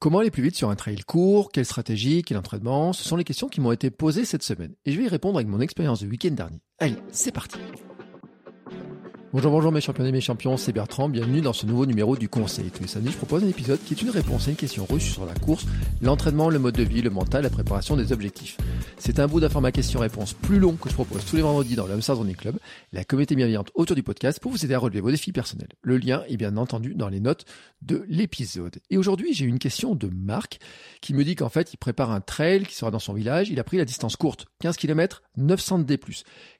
Comment aller plus vite sur un trail court? Quelle stratégie? Quel entraînement? Ce sont les questions qui m'ont été posées cette semaine. Et je vais y répondre avec mon expérience du week-end dernier. Allez, c'est parti Bonjour, bonjour mes champions et mes champions, c'est Bertrand, bienvenue dans ce nouveau numéro du Conseil. Tous les samedis, je propose un épisode qui est une réponse à une question reçue sur la course, l'entraînement, le mode de vie, le mental, la préparation des objectifs. C'est un bout d'un format question-réponse plus long que je propose tous les vendredis dans le Running Club, la communauté bienveillante autour du podcast pour vous aider à relever vos défis personnels. Le lien est bien entendu dans les notes de l'épisode. Et aujourd'hui, j'ai une question de Marc qui me dit qu'en fait, il prépare un trail qui sera dans son village, il a pris la distance courte, 15 km, 900 D+,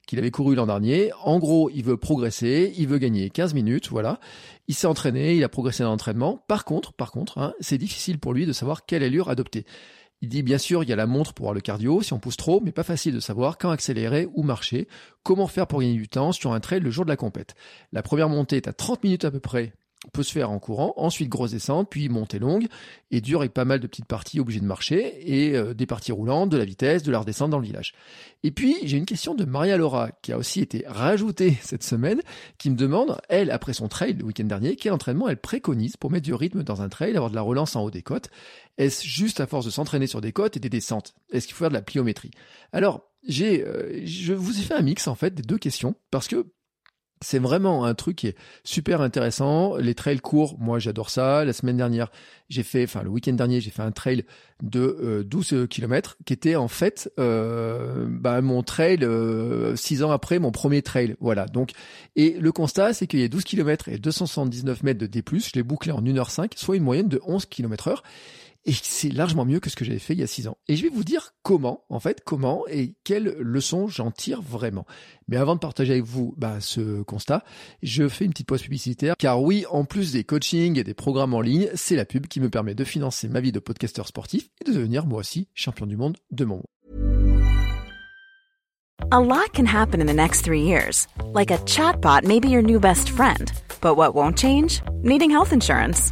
qu'il avait couru l'an dernier. En gros, il veut progresser, il veut gagner 15 minutes, voilà. Il s'est entraîné, il a progressé dans l'entraînement. Par contre, par contre, hein, c'est difficile pour lui de savoir quelle allure adopter. Il dit bien sûr, il y a la montre pour voir le cardio si on pousse trop, mais pas facile de savoir quand accélérer ou marcher, comment faire pour gagner du temps sur un trail le jour de la compète. La première montée est à 30 minutes à peu près peut se faire en courant, ensuite grosse descente, puis montée longue, et dur avec pas mal de petites parties obligées de marcher, et euh, des parties roulantes, de la vitesse, de la redescente dans le village. Et puis, j'ai une question de Maria Laura, qui a aussi été rajoutée cette semaine, qui me demande, elle, après son trail le week-end dernier, quel entraînement elle préconise pour mettre du rythme dans un trail, avoir de la relance en haut des côtes? Est-ce juste à force de s'entraîner sur des côtes et des descentes? Est-ce qu'il faut faire de la pliométrie? Alors, j'ai, euh, je vous ai fait un mix, en fait, des deux questions, parce que c'est vraiment un truc qui est super intéressant. Les trails courts, moi j'adore ça. La semaine dernière, j'ai fait, enfin le week-end dernier, j'ai fait un trail de 12 euh, km qui était en fait euh, bah, mon trail euh, 6 ans après mon premier trail. Voilà. Donc et le constat, c'est qu'il y a 12 km et 279 mètres de D+. Je l'ai bouclé en 1h5, soit une moyenne de 11 km heure. Et c'est largement mieux que ce que j'avais fait il y a six ans. Et je vais vous dire comment, en fait, comment et quelles leçons j'en tire vraiment. Mais avant de partager avec vous bah, ce constat, je fais une petite pause publicitaire. Car oui, en plus des coachings et des programmes en ligne, c'est la pub qui me permet de financer ma vie de podcasteur sportif et de devenir moi aussi champion du monde de mon monde. A lot can happen in the next three years. Like a chatbot may be your new best friend. But what won't change? Needing health insurance.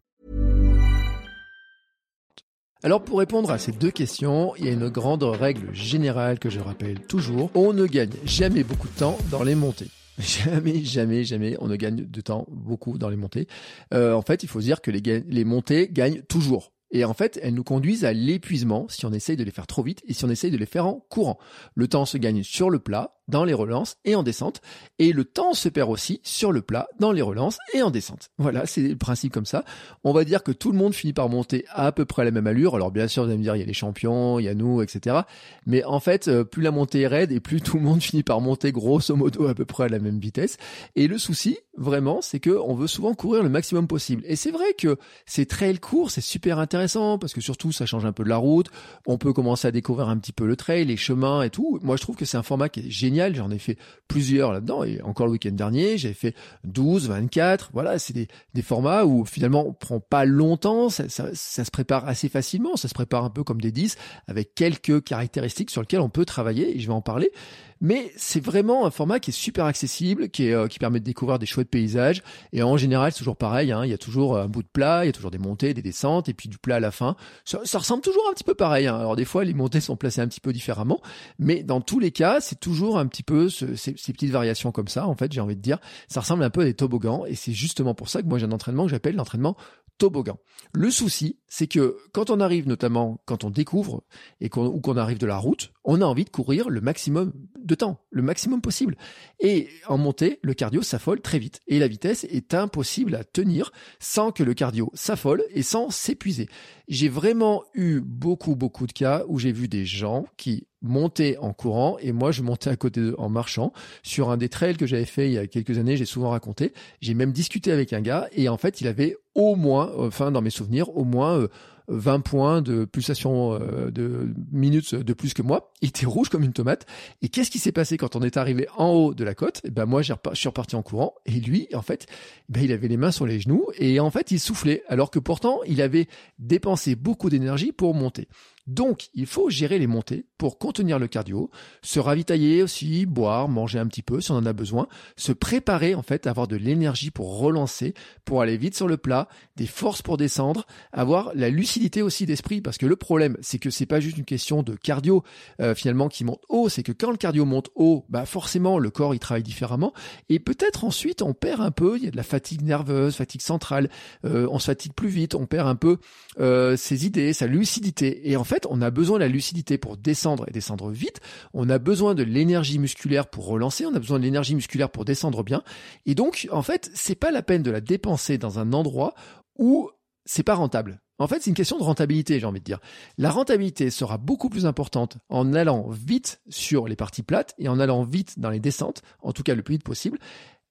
Alors pour répondre à ces deux questions, il y a une grande règle générale que je rappelle toujours. On ne gagne jamais beaucoup de temps dans les montées. Jamais, jamais, jamais, on ne gagne de temps beaucoup dans les montées. Euh, en fait, il faut dire que les, les montées gagnent toujours. Et en fait, elles nous conduisent à l'épuisement si on essaye de les faire trop vite et si on essaye de les faire en courant. Le temps se gagne sur le plat, dans les relances et en descente. Et le temps se perd aussi sur le plat, dans les relances et en descente. Voilà, c'est le principe comme ça. On va dire que tout le monde finit par monter à peu près à la même allure. Alors bien sûr, vous allez me dire, il y a les champions, il y a nous, etc. Mais en fait, euh, plus la montée est raide et plus tout le monde finit par monter grosso modo à peu près à la même vitesse. Et le souci, vraiment, c'est que on veut souvent courir le maximum possible. Et c'est vrai que ces trails courts, c'est super intéressant parce que surtout, ça change un peu de la route. On peut commencer à découvrir un petit peu le trail, les chemins et tout. Moi, je trouve que c'est un format qui est génial J'en ai fait plusieurs là-dedans. Et encore le week-end dernier, j'avais fait 12, 24. Voilà, c'est des, formats où finalement on prend pas longtemps. Ça, ça, ça, se prépare assez facilement. Ça se prépare un peu comme des 10 avec quelques caractéristiques sur lesquelles on peut travailler. Et je vais en parler. Mais c'est vraiment un format qui est super accessible, euh, qui permet de découvrir des chouettes paysages. Et en général, c'est toujours pareil. Hein, il y a toujours un bout de plat, il y a toujours des montées, des descentes, et puis du plat à la fin. Ça, ressemble toujours un petit peu pareil. Hein. Alors des fois, les montées sont placées un petit peu différemment, mais dans tous les cas, c'est toujours un petit peu ce, ces, ces, petites variations comme ça. En fait, j'ai envie de dire, ça ressemble un peu à des toboggans, et c'est justement pour ça que moi j'ai un entraînement que j'appelle l'entraînement toboggan. Le souci, c'est que quand on arrive, notamment quand on découvre et qu'on, ou qu'on arrive de la route, on a envie de courir le maximum de temps, le maximum possible. Et en montée, le cardio s'affole très vite. Et la vitesse est impossible à tenir sans que le cardio s'affole et sans s'épuiser. J'ai vraiment eu beaucoup, beaucoup de cas où j'ai vu des gens qui montaient en courant et moi je montais à côté en marchant sur un des trails que j'avais fait il y a quelques années, j'ai souvent raconté. J'ai même discuté avec un gars et en fait il avait au moins, enfin dans mes souvenirs, au moins 20 euh, points de pulsation euh, de minutes de plus que moi. Il était rouge comme une tomate. Et qu'est-ce qui s'est passé quand on est arrivé en haut de la côte? Et eh ben moi, je suis reparti en courant. Et lui, en fait, eh ben, il avait les mains sur les genoux et en fait, il soufflait. Alors que pourtant, il avait dépensé beaucoup d'énergie pour monter. Donc, il faut gérer les montées pour contenir le cardio, se ravitailler aussi, boire, manger un petit peu si on en a besoin, se préparer en fait, avoir de l'énergie pour relancer, pour aller vite sur le plat, des forces pour descendre, avoir la lucidité aussi d'esprit. Parce que le problème c'est que c'est pas juste une question de cardio euh, finalement qui monte haut, c'est que quand le cardio monte haut, bah forcément le corps il travaille différemment. Et peut-être ensuite on perd un peu, il y a de la fatigue nerveuse, fatigue centrale, euh, on se fatigue plus vite, on perd un peu euh, ses idées, sa lucidité. Et en fait on a besoin de la lucidité pour descendre et descendre vite, on a besoin de l'énergie musculaire pour relancer, on a besoin de l'énergie musculaire pour descendre bien et donc en fait c'est pas la peine de la dépenser dans un endroit où c'est pas rentable. En fait, c'est une question de rentabilité, j'ai envie de dire. La rentabilité sera beaucoup plus importante en allant vite sur les parties plates et en allant vite dans les descentes, en tout cas le plus vite possible,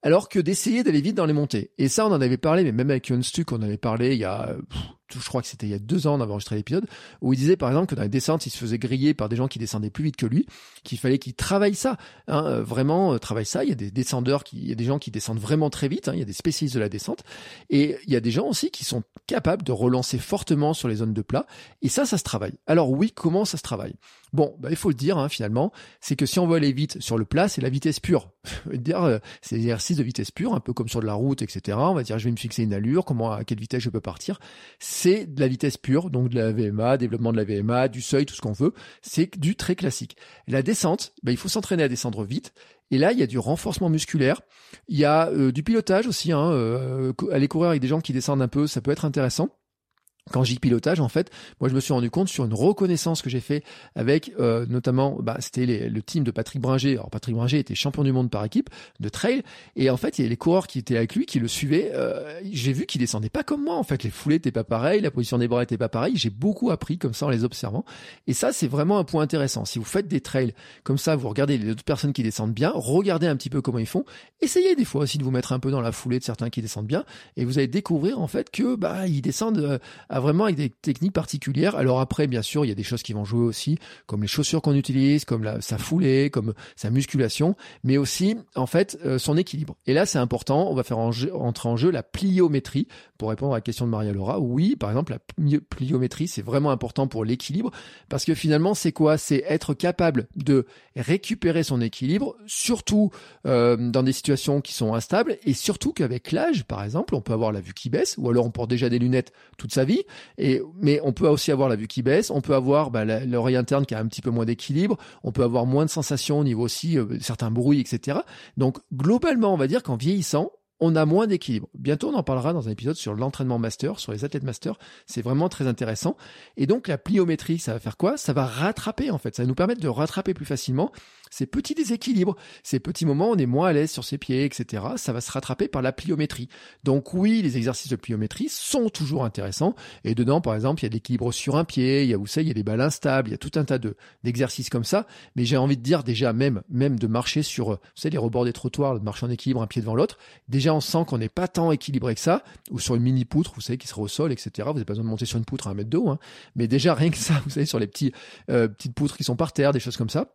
alors que d'essayer d'aller vite dans les montées. Et ça, on en avait parlé, mais même avec Yon Stuck, on avait parlé il y a je crois que c'était il y a deux ans d'avoir enregistré l'épisode, où il disait par exemple que dans les descentes, il se faisait griller par des gens qui descendaient plus vite que lui, qu'il fallait qu'il travaille ça, hein, euh, vraiment euh, travaille ça. Il y a des descendeurs, il y a des gens qui descendent vraiment très vite, hein, il y a des spécialistes de la descente, et il y a des gens aussi qui sont capables de relancer fortement sur les zones de plat, et ça, ça se travaille. Alors oui, comment ça se travaille? Bon, bah, il faut le dire hein, finalement, c'est que si on veut aller vite sur le plat, c'est la vitesse pure. dire, euh, c'est l'exercice de vitesse pure, un peu comme sur de la route, etc. On va dire, je vais me fixer une allure, comment à quelle vitesse je peux partir? C'est de la vitesse pure, donc de la VMA, développement de la VMA, du seuil, tout ce qu'on veut. C'est du très classique. La descente, ben, il faut s'entraîner à descendre vite. Et là, il y a du renforcement musculaire. Il y a euh, du pilotage aussi. Hein, euh, aller courir avec des gens qui descendent un peu, ça peut être intéressant quand j'y pilotage, en fait, moi je me suis rendu compte sur une reconnaissance que j'ai fait avec euh, notamment, bah, c'était le team de Patrick Bringer. Alors Patrick Bringer était champion du monde par équipe de trail, et en fait il y a les coureurs qui étaient avec lui, qui le suivaient. Euh, j'ai vu qu'il descendait pas comme moi. En fait, les foulées étaient pas pareilles, la position des bras était pas pareille. J'ai beaucoup appris comme ça en les observant, et ça c'est vraiment un point intéressant. Si vous faites des trails comme ça, vous regardez les autres personnes qui descendent bien, regardez un petit peu comment ils font. Essayez des fois aussi de vous mettre un peu dans la foulée de certains qui descendent bien, et vous allez découvrir en fait que bah ils descendent euh, vraiment avec des techniques particulières. Alors après, bien sûr, il y a des choses qui vont jouer aussi, comme les chaussures qu'on utilise, comme sa foulée, comme sa musculation, mais aussi, en fait, euh, son équilibre. Et là, c'est important, on va faire entrer en jeu la pliométrie pour répondre à la question de Maria Laura. Oui, par exemple, la pliométrie, c'est vraiment important pour l'équilibre, parce que finalement, c'est quoi? C'est être capable de récupérer son équilibre, surtout euh, dans des situations qui sont instables, et surtout qu'avec l'âge, par exemple, on peut avoir la vue qui baisse, ou alors on porte déjà des lunettes toute sa vie, et, mais on peut aussi avoir la vue qui baisse, on peut avoir bah, l'oreille interne qui a un petit peu moins d'équilibre, on peut avoir moins de sensations au niveau aussi euh, certains bruits, etc. Donc globalement, on va dire qu'en vieillissant, on a moins d'équilibre. Bientôt, on en parlera dans un épisode sur l'entraînement master, sur les athlètes master. C'est vraiment très intéressant. Et donc, la pliométrie, ça va faire quoi? Ça va rattraper, en fait. Ça va nous permettre de rattraper plus facilement ces petits déséquilibres, ces petits moments où on est moins à l'aise sur ses pieds, etc. Ça va se rattraper par la pliométrie. Donc oui, les exercices de pliométrie sont toujours intéressants. Et dedans, par exemple, il y a l'équilibre sur un pied, il y a, vous savez, il y a des balles instables, il y a tout un tas de, d'exercices comme ça. Mais j'ai envie de dire déjà même, même de marcher sur, vous savez, les rebords des trottoirs, de marcher en équilibre un pied devant l'autre. Déjà, on sent qu'on n'est pas tant équilibré que ça, ou sur une mini poutre, vous savez, qui sera au sol, etc. Vous n'avez pas besoin de monter sur une poutre à un mètre d'eau, hein. Mais déjà, rien que ça, vous savez, sur les petits, euh, petites poutres qui sont par terre, des choses comme ça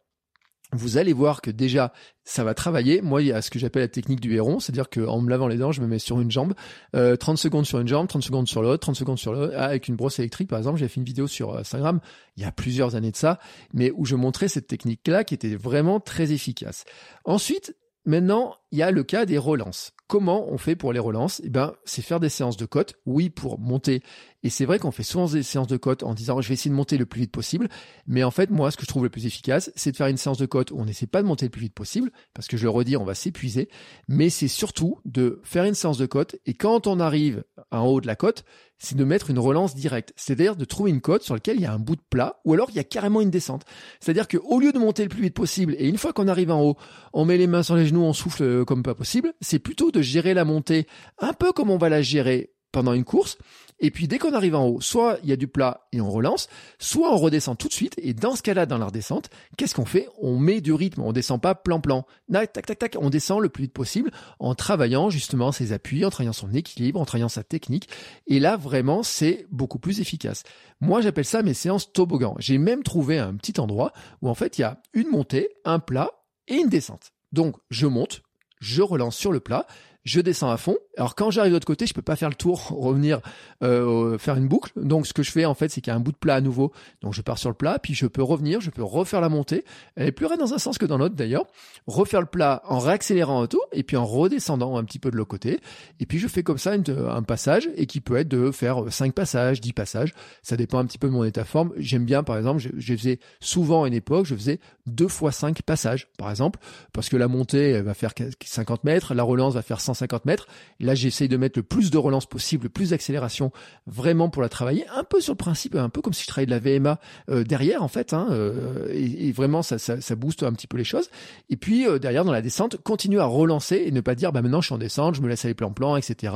vous allez voir que déjà ça va travailler. Moi, il y a ce que j'appelle la technique du héron, c'est-à-dire qu'en me lavant les dents, je me mets sur une jambe, euh, 30 secondes sur une jambe, 30 secondes sur l'autre, 30 secondes sur l'autre, ah, avec une brosse électrique par exemple. J'ai fait une vidéo sur Instagram il y a plusieurs années de ça, mais où je montrais cette technique-là qui était vraiment très efficace. Ensuite, maintenant, il y a le cas des relances. Comment on fait pour les relances? Eh ben, c'est faire des séances de côte. Oui, pour monter et c'est vrai qu'on fait souvent des séances de côte en disant je vais essayer de monter le plus vite possible. Mais en fait, moi, ce que je trouve le plus efficace, c'est de faire une séance de côte où on n'essaie pas de monter le plus vite possible, parce que je le redis, on va s'épuiser. Mais c'est surtout de faire une séance de côte et quand on arrive en haut de la côte, c'est de mettre une relance directe. C'est-à-dire de trouver une côte sur laquelle il y a un bout de plat ou alors il y a carrément une descente. C'est-à-dire qu'au lieu de monter le plus vite possible et une fois qu'on arrive en haut, on met les mains sur les genoux, on souffle euh, comme pas possible, c'est plutôt de gérer la montée un peu comme on va la gérer pendant une course et puis dès qu'on arrive en haut, soit il y a du plat et on relance, soit on redescend tout de suite. Et dans ce cas-là, dans la redescente, qu'est-ce qu'on fait? On met du rythme. On descend pas plan-plan. Tac, tac, tac, On descend le plus vite possible en travaillant justement ses appuis, en travaillant son équilibre, en travaillant sa technique. Et là, vraiment, c'est beaucoup plus efficace. Moi, j'appelle ça mes séances toboggan. J'ai même trouvé un petit endroit où en fait, il y a une montée, un plat et une descente. Donc, je monte, je relance sur le plat, je descends à fond. Alors quand j'arrive de l'autre côté, je peux pas faire le tour, revenir euh, faire une boucle. Donc ce que je fais en fait, c'est qu'il y a un bout de plat à nouveau. Donc je pars sur le plat, puis je peux revenir, je peux refaire la montée. Elle est plus raide dans un sens que dans l'autre d'ailleurs. Refaire le plat en réaccélérant un tour et puis en redescendant un petit peu de l'autre côté. Et puis je fais comme ça un passage et qui peut être de faire 5 passages, 10 passages. Ça dépend un petit peu de mon état de forme. J'aime bien par exemple, je, faisais souvent à une époque, je faisais 2 fois 5 passages par exemple, parce que la montée va faire 50 mètres, la relance va faire 150 mètres. là j'essaye de mettre le plus de relance possible, le plus d'accélération vraiment pour la travailler, un peu sur le principe, un peu comme si je travaillais de la VMA euh, derrière en fait, hein, euh, et, vraiment ça, ça, booste un petit peu les choses. Et puis euh, derrière dans la descente, continue à relancer et ne pas dire bah maintenant je suis en descente, je me laisse aller plan-plan, etc.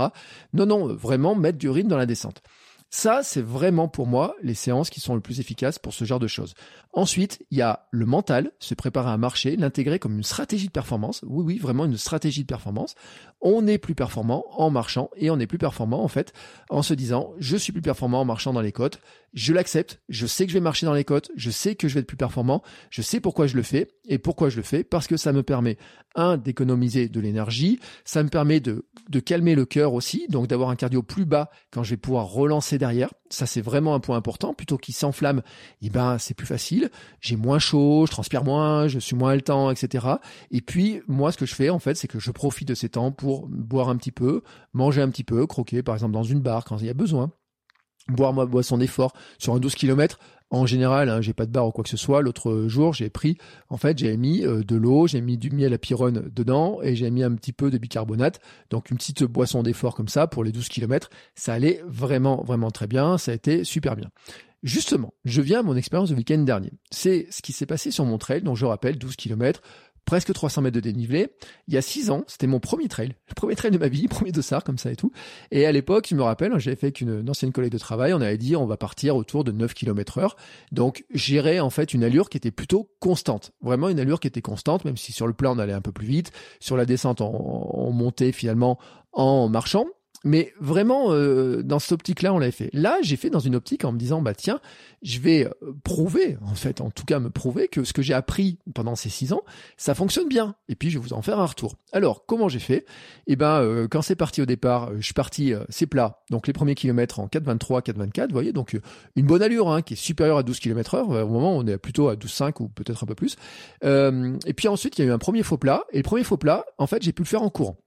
Non non, vraiment mettre du rythme dans la descente. Ça, c'est vraiment pour moi les séances qui sont le plus efficaces pour ce genre de choses. Ensuite, il y a le mental, se préparer à marcher, l'intégrer comme une stratégie de performance. Oui, oui, vraiment une stratégie de performance. On est plus performant en marchant et on est plus performant en fait en se disant je suis plus performant en marchant dans les côtes. Je l'accepte, je sais que je vais marcher dans les côtes, je sais que je vais être plus performant, je sais pourquoi je le fais et pourquoi je le fais parce que ça me permet un d'économiser de l'énergie, ça me permet de, de calmer le cœur aussi, donc d'avoir un cardio plus bas quand je vais pouvoir relancer derrière. Ça c'est vraiment un point important. Plutôt qu'il s'enflamme, eh ben c'est plus facile j'ai moins chaud, je transpire moins, je suis moins haletant, etc. Et puis moi, ce que je fais en fait, c'est que je profite de ces temps pour boire un petit peu, manger un petit peu, croquer par exemple dans une barre quand il y a besoin, boire ma boisson d'effort sur un 12 km. En général, hein, j'ai pas de barre ou quoi que ce soit. L'autre jour, j'ai pris, en fait, j'ai mis euh, de l'eau, j'ai mis du miel à pyrone dedans et j'ai mis un petit peu de bicarbonate. Donc une petite boisson d'effort comme ça pour les 12 km. Ça allait vraiment, vraiment très bien. Ça a été super bien. Justement, je viens à mon expérience du week-end dernier. C'est ce qui s'est passé sur mon trail, dont je rappelle 12 km, presque 300 mètres de dénivelé. Il y a 6 ans, c'était mon premier trail, le premier trail de ma vie, premier dossard comme ça et tout. Et à l'époque, je me rappelle, j'avais fait avec une, ancienne collègue de travail, on avait dit on va partir autour de 9 km heure. Donc j'irais en fait une allure qui était plutôt constante, vraiment une allure qui était constante, même si sur le plat on allait un peu plus vite, sur la descente on montait finalement en marchant. Mais vraiment, euh, dans cette optique-là, on l'avait fait. Là, j'ai fait dans une optique en me disant, bah tiens, je vais euh, prouver, en fait, en tout cas me prouver que ce que j'ai appris pendant ces six ans, ça fonctionne bien. Et puis, je vais vous en faire un retour. Alors, comment j'ai fait? Eh ben, euh, quand c'est parti au départ, je suis parti, c'est plat. Donc, les premiers kilomètres en 4,23, 4,24, vous voyez, donc une bonne allure, hein, qui est supérieure à 12 km heure. Au moment, on est plutôt à 12,5 ou peut-être un peu plus. et puis ensuite, il y a eu un premier faux plat. Et le premier faux plat, en fait, j'ai pu le faire en courant.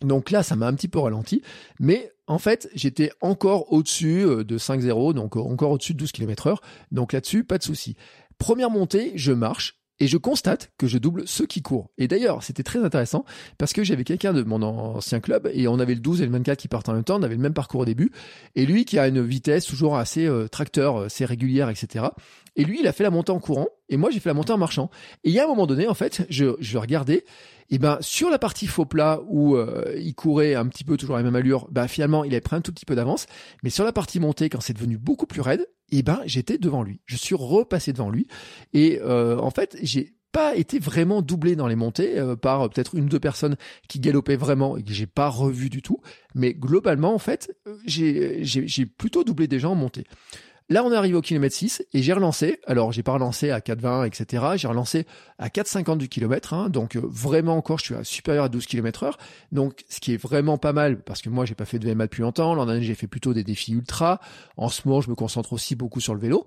Donc là, ça m'a un petit peu ralenti, mais en fait, j'étais encore au-dessus euh, de 5-0, donc euh, encore au-dessus de 12 km heure. Donc là-dessus, pas de souci. Première montée, je marche, et je constate que je double ceux qui courent. Et d'ailleurs, c'était très intéressant parce que j'avais quelqu'un de mon ancien club et on avait le 12 et le 24 qui partent en même temps, on avait le même parcours au début. Et lui qui a une vitesse toujours assez euh, tracteur, assez régulière, etc. Et lui, il a fait la montée en courant et moi j'ai fait la montée en marchant. Et il y a un moment donné, en fait, je, je regardais et ben sur la partie faux plat où euh, il courait un petit peu toujours à la même allure, ben finalement il avait pris un tout petit peu d'avance, mais sur la partie montée quand c'est devenu beaucoup plus raide, et ben j'étais devant lui. Je suis repassé devant lui et euh, en fait j'ai pas été vraiment doublé dans les montées euh, par peut-être une ou deux personnes qui galopaient vraiment et que j'ai pas revu du tout, mais globalement en fait j'ai plutôt doublé des gens en montée. Là, on est arrivé au kilomètre 6 et j'ai relancé. Alors, j'ai pas relancé à 4,20, etc. J'ai relancé à 4,50 du kilomètre. Hein. donc, euh, vraiment encore, je suis à supérieur à 12 km heure. Donc, ce qui est vraiment pas mal parce que moi, j'ai pas fait de VMA depuis longtemps. L'an dernier, j'ai fait plutôt des défis ultra. En ce moment, je me concentre aussi beaucoup sur le vélo.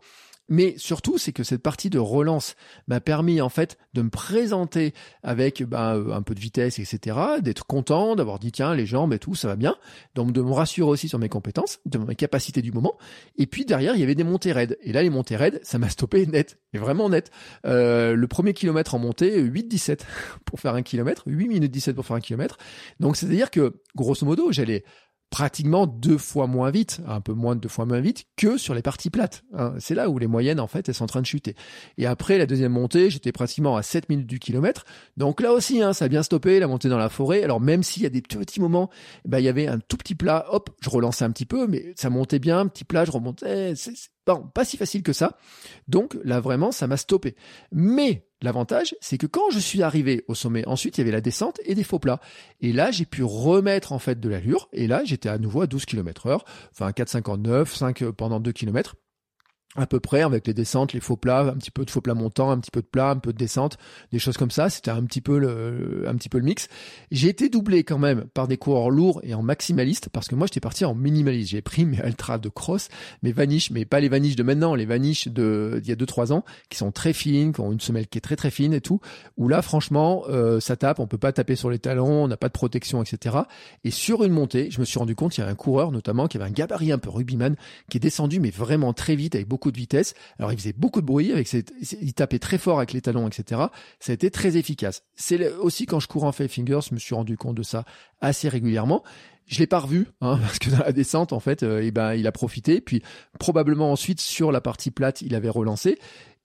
Mais surtout, c'est que cette partie de relance m'a permis en fait de me présenter avec euh, un peu de vitesse, etc., d'être content, d'avoir dit tiens les jambes et tout, ça va bien, donc de me rassurer aussi sur mes compétences, de mes capacités du moment. Et puis derrière, il y avait des montées raides. Et là, les montées raides, ça m'a stoppé net, et vraiment net. Euh, le premier kilomètre en montée, 8-17 pour faire un kilomètre, 8 minutes 17 pour faire un kilomètre. Donc c'est-à-dire que grosso modo, j'allais pratiquement deux fois moins vite, un peu moins de deux fois moins vite que sur les parties plates. Hein. C'est là où les moyennes, en fait, elles sont en train de chuter. Et après, la deuxième montée, j'étais pratiquement à 7 minutes du kilomètre. Donc là aussi, hein, ça a bien stoppé, la montée dans la forêt. Alors même s'il y a des petits moments, bah, il y avait un tout petit plat, hop, je relançais un petit peu, mais ça montait bien, petit plat, je remontais. Bon, pas si facile que ça. Donc là, vraiment, ça m'a stoppé. Mais L'avantage, c'est que quand je suis arrivé au sommet, ensuite il y avait la descente et des faux plats. Et là, j'ai pu remettre en fait de l'allure. Et là, j'étais à nouveau à 12 km heure, enfin 4,59, 5 pendant 2 km. À peu près avec les descentes, les faux plats, un petit peu de faux plats montants, un petit peu de plat, un peu de descente, des choses comme ça. C'était un petit peu le, un petit peu le mix. J'ai été doublé quand même par des coureurs lourds et en maximaliste parce que moi j'étais parti en minimaliste. J'ai pris mes ultras de cross, mes vaniches, mais pas les vaniches de maintenant, les vaniches de d'il y a 2-3 ans qui sont très fines, qui ont une semelle qui est très très fine et tout. Où là franchement euh, ça tape, on peut pas taper sur les talons, on n'a pas de protection, etc. Et sur une montée, je me suis rendu compte il y a un coureur notamment qui avait un gabarit un peu rugbyman qui est descendu mais vraiment très vite avec beaucoup de vitesse. Alors il faisait beaucoup de bruit, avec ses, il tapait très fort avec les talons, etc. Ça a été très efficace. C'est aussi quand je cours en Five Fingers, je me suis rendu compte de ça assez régulièrement. Je l'ai pas revu, hein, parce que dans la descente, en fait, euh, eh ben, il a profité. Puis probablement ensuite sur la partie plate, il avait relancé.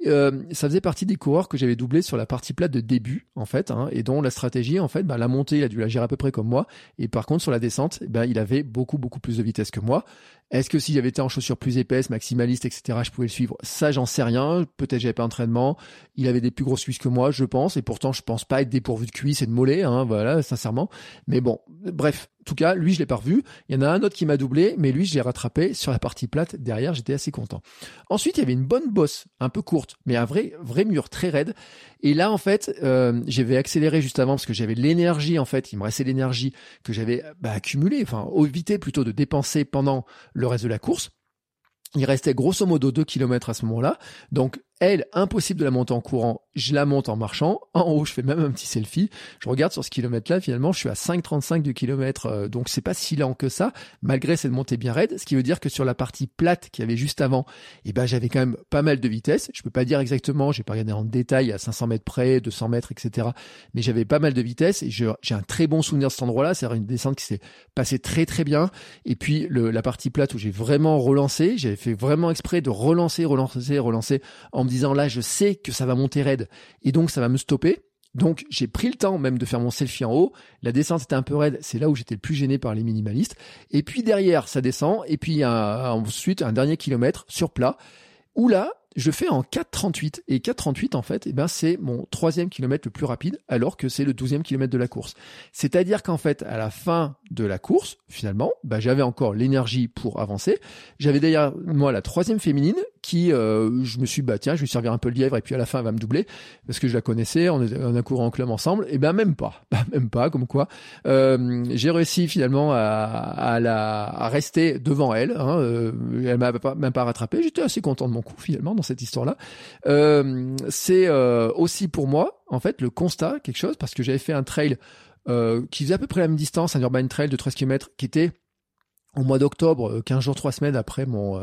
Euh, ça faisait partie des coureurs que j'avais doublé sur la partie plate de début en fait, hein, et dont la stratégie en fait, bah, la montée il a dû la gérer à peu près comme moi, et par contre sur la descente, ben il avait beaucoup beaucoup plus de vitesse que moi. Est-ce que s'il avait été en chaussures plus épaisses, maximalistes, etc., je pouvais le suivre? Ça, j'en sais rien. Peut-être j'avais pas d'entraînement. Il avait des plus grosses cuisses que moi, je pense, et pourtant je pense pas être dépourvu de cuisses et de mollets, hein, voilà, sincèrement. Mais bon, bref, en tout cas, lui, je l'ai pas revu. Il y en a un autre qui m'a doublé, mais lui, je l'ai rattrapé sur la partie plate derrière. J'étais assez content. Ensuite, il y avait une bonne bosse, un peu courte, mais un vrai, vrai mur très raide. Et là, en fait, euh, j'avais accéléré juste avant parce que j'avais l'énergie, en fait, il me restait l'énergie que j'avais bah, accumulée, enfin, évité plutôt de dépenser pendant le reste de la course. Il restait grosso modo 2 km à ce moment-là. Donc elle, impossible de la monter en courant, je la monte en marchant. En haut, je fais même un petit selfie. Je regarde sur ce kilomètre-là, finalement, je suis à 5,35 du kilomètre, euh, donc c'est pas si lent que ça, malgré cette montée bien raide, ce qui veut dire que sur la partie plate qu'il y avait juste avant, eh ben, j'avais quand même pas mal de vitesse. Je peux pas dire exactement, j'ai pas regardé en détail à 500 mètres près, 200 mètres, etc. Mais j'avais pas mal de vitesse et j'ai un très bon souvenir de cet endroit-là. C'est une descente qui s'est passée très très bien. Et puis le, la partie plate où j'ai vraiment relancé, j'avais fait vraiment exprès de relancer, relancer, relancer en me disant là, je sais que ça va monter raide et donc ça va me stopper. Donc j'ai pris le temps même de faire mon selfie en haut. La descente était un peu raide, c'est là où j'étais le plus gêné par les minimalistes. Et puis derrière, ça descend. Et puis ensuite un dernier kilomètre sur plat, où là, je fais en 4,38 et 4,38 en fait, eh ben c'est mon troisième kilomètre le plus rapide alors que c'est le douzième kilomètre de la course. C'est-à-dire qu'en fait à la fin de la course, finalement, bah, j'avais encore l'énergie pour avancer. J'avais d'ailleurs moi la troisième féminine qui, euh, je me suis bah tiens, je vais servir un peu le lièvre et puis à la fin elle va me doubler parce que je la connaissais, on, on a couru en club ensemble. Et ben même pas, bah, même pas comme quoi. Euh, j'ai réussi finalement à, à, la, à rester devant elle. Hein, euh, elle m'a même pas rattrapé. J'étais assez content de mon coup finalement cette histoire-là. Euh, c'est euh, aussi pour moi, en fait, le constat, quelque chose, parce que j'avais fait un trail euh, qui faisait à peu près la même distance, un urban trail de 13 km, qui était au mois d'octobre, 15 jours, 3 semaines après mon,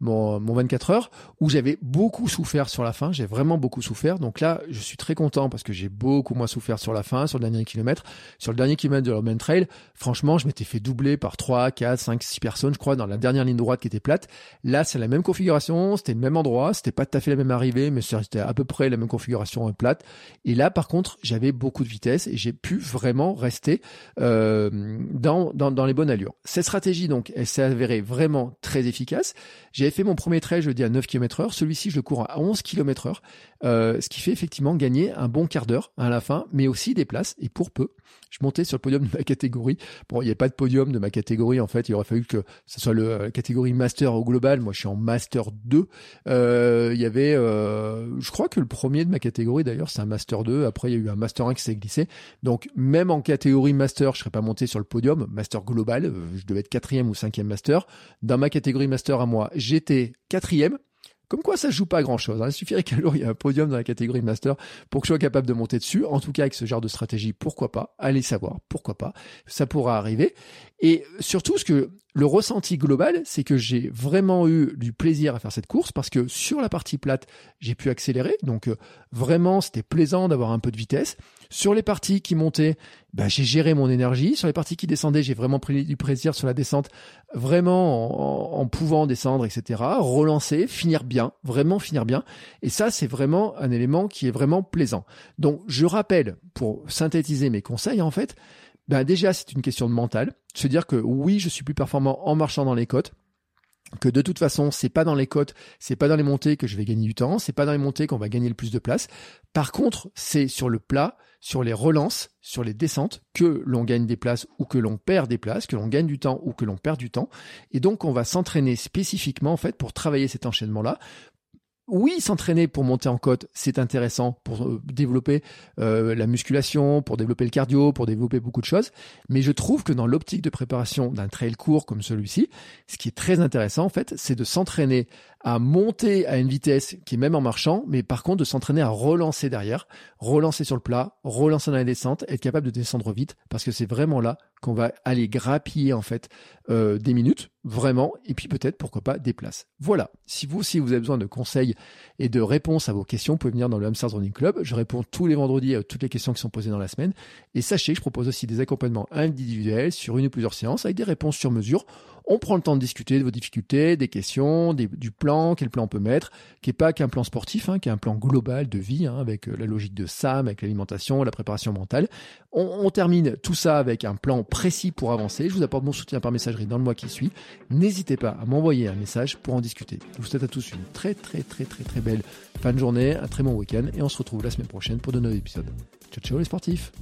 mon, mon 24 heures, où j'avais beaucoup souffert sur la fin. J'ai vraiment beaucoup souffert. Donc là, je suis très content parce que j'ai beaucoup moins souffert sur la fin, sur le dernier kilomètre. Sur le dernier kilomètre de l'Urban Trail, franchement, je m'étais fait doubler par 3, 4, 5, 6 personnes, je crois, dans la dernière ligne droite qui était plate. Là, c'est la même configuration, c'était le même endroit, c'était pas tout à fait la même arrivée, mais c'était à peu près la même configuration plate. Et là, par contre, j'avais beaucoup de vitesse et j'ai pu vraiment rester euh, dans, dans, dans les bonnes allures. Cette stratégie, donc, elle s'est avérée vraiment très efficace. J'avais fait mon premier trail, je dis à 9 km heure. Celui-ci, je cours à 11 km heure. Euh, ce qui fait effectivement gagner un bon quart d'heure à la fin, mais aussi des places, et pour peu. Je montais sur le podium de ma catégorie. Bon, il n'y a pas de podium de ma catégorie, en fait. Il aurait fallu que ce soit le, la catégorie Master au global. Moi, je suis en Master 2. Euh, il y avait, euh, je crois que le premier de ma catégorie, d'ailleurs, c'est un Master 2. Après, il y a eu un Master 1 qui s'est glissé. Donc, même en catégorie Master, je serais pas monté sur le podium. Master global, je devais être quatrième ou cinquième Master. Dans ma catégorie Master à moi, j'étais quatrième. Comme quoi, ça joue pas grand chose. Hein. Il suffirait qu'un jour il y ait un podium dans la catégorie master pour que je sois capable de monter dessus. En tout cas, avec ce genre de stratégie, pourquoi pas? Allez savoir, pourquoi pas? Ça pourra arriver. Et surtout, ce que le ressenti global, c'est que j'ai vraiment eu du plaisir à faire cette course parce que sur la partie plate, j'ai pu accélérer. Donc euh, vraiment, c'était plaisant d'avoir un peu de vitesse. Sur les parties qui montaient, bah, j'ai géré mon énergie. Sur les parties qui descendaient, j'ai vraiment pris du plaisir sur la descente, vraiment en, en, pouvant descendre, etc. Relancer, finir bien, vraiment finir bien. Et ça, c'est vraiment un élément qui est vraiment plaisant. Donc, je rappelle, pour synthétiser mes conseils, en fait, ben déjà, c'est une question de mental. Se dire que oui, je suis plus performant en marchant dans les côtes. que de toute façon, c'est pas dans les côtes, c'est pas dans les montées que je vais gagner du temps, c'est pas dans les montées qu'on va gagner le plus de place. Par contre, c'est sur le plat, sur les relances, sur les descentes que l'on gagne des places ou que l'on perd des places, que l'on gagne du temps ou que l'on perd du temps. Et donc, on va s'entraîner spécifiquement en fait pour travailler cet enchaînement-là, oui, s'entraîner pour monter en côte, c'est intéressant pour euh, développer euh, la musculation, pour développer le cardio, pour développer beaucoup de choses. Mais je trouve que dans l'optique de préparation d'un trail court comme celui-ci, ce qui est très intéressant en fait, c'est de s'entraîner à monter à une vitesse qui est même en marchant, mais par contre de s'entraîner à relancer derrière, relancer sur le plat, relancer dans la descente, être capable de descendre vite, parce que c'est vraiment là qu'on va aller grappiller en fait euh, des minutes, vraiment, et puis peut-être pourquoi pas des places. Voilà. Si vous aussi vous avez besoin de conseils et de réponses à vos questions, vous pouvez venir dans le Hamsters Running Club. Je réponds tous les vendredis à toutes les questions qui sont posées dans la semaine. Et sachez que je propose aussi des accompagnements individuels sur une ou plusieurs séances avec des réponses sur mesure. On prend le temps de discuter de vos difficultés, des questions, du plan, quel plan on peut mettre, qui est pas qu'un plan sportif, hein, qui est un plan global de vie, hein, avec euh, la logique de SAM, avec l'alimentation, la préparation mentale. On, on, termine tout ça avec un plan précis pour avancer. Je vous apporte mon soutien par messagerie dans le mois qui suit. N'hésitez pas à m'envoyer un message pour en discuter. Je vous souhaite à tous une très très très très très belle fin de journée, un très bon week-end et on se retrouve la semaine prochaine pour de nouveaux épisodes. Ciao ciao les sportifs